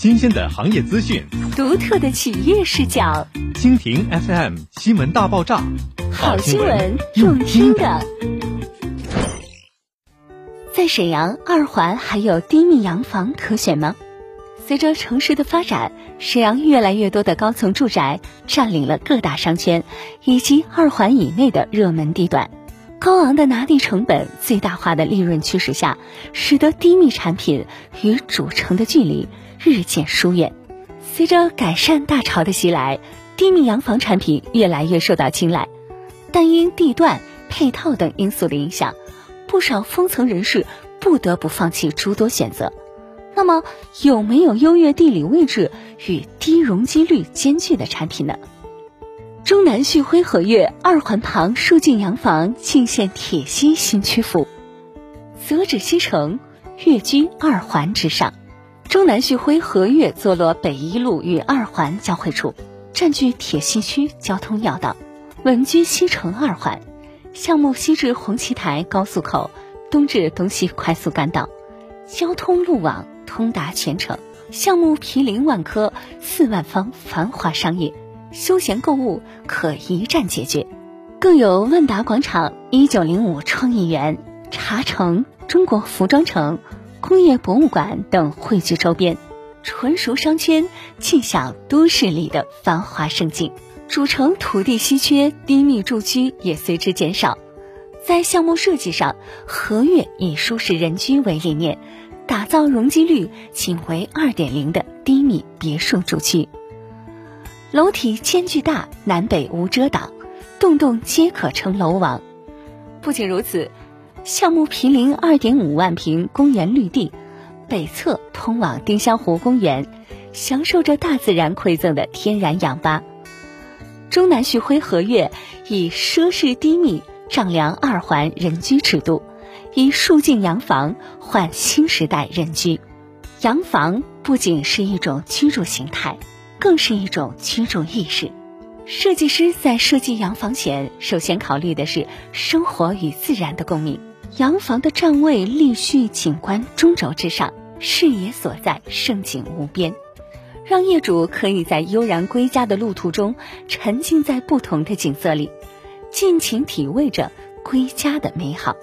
新鲜的行业资讯，独特的企业视角。蜻蜓 FM 新闻大爆炸，好新闻用听的。在沈阳二环还有低密洋房可选吗？随着城市的发展，沈阳越来越多的高层住宅占领了各大商圈以及二环以内的热门地段。高昂的拿地成本、最大化的利润驱使下，使得低密产品与主城的距离日渐疏远。随着改善大潮的袭来，低密洋房产品越来越受到青睐，但因地段、配套等因素的影响，不少封层人士不得不放弃诸多选择。那么，有没有优越地理位置与低容积率兼具的产品呢？中南旭辉和悦二环旁数进洋房尽现铁西新区府，择址西城，跃居二环之上。中南旭辉和悦坐落北一路与二环交汇处，占据铁西区交通要道，稳居西城二环。项目西至红旗台高速口，东至东西快速干道，交通路网通达全城。项目毗邻万科、四万方繁华商业。休闲购物可一站解决，更有万达广场、一九零五创意园、茶城、中国服装城、工业博物馆等汇聚周边，纯熟商圈尽享都市里的繁华盛景。主城土地稀缺，低密住区也随之减少。在项目设计上，和悦以舒适人居为理念，打造容积率仅为二点零的低密别墅住区。楼体间距大，南北无遮挡，栋栋皆可称楼王。不仅如此，项目毗邻二点五万平公园绿地，北侧通往丁香湖公园，享受着大自然馈赠的天然氧吧。中南旭辉和悦以奢侈低密丈量二环人居尺度，以数进洋房换新时代人居。洋房不仅是一种居住形态。更是一种居住意识。设计师在设计洋房前，首先考虑的是生活与自然的共鸣。洋房的站位立序景观中轴之上，视野所在胜景无边，让业主可以在悠然归家的路途中，沉浸在不同的景色里，尽情体味着归家的美好。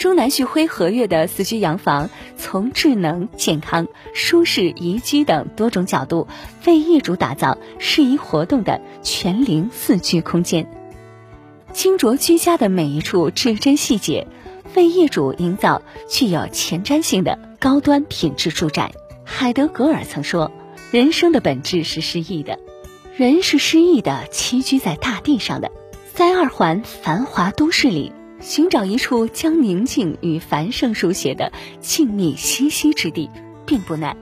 中南旭辉和悦的四居洋房，从智能、健康、舒适、宜居等多种角度，为业主打造适宜活动的全龄四居空间，精琢居家的每一处至臻细节，为业主营造具有前瞻性的高端品质住宅。海德格尔曾说：“人生的本质是诗意的，人是诗意的，栖居在大地上的，在二环繁华都市里。”寻找一处将宁静与繁盛书写的静谧栖息之地，并不难。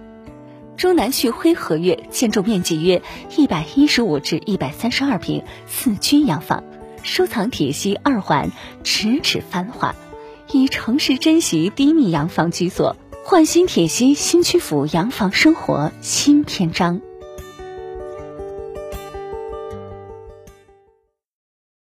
中南旭辉和悦建筑面积约一百一十五至一百三十二平，四居洋房，收藏铁西二环，咫尺繁华，以城市珍惜低密洋房居所，焕新铁西新区府洋房生活新篇章。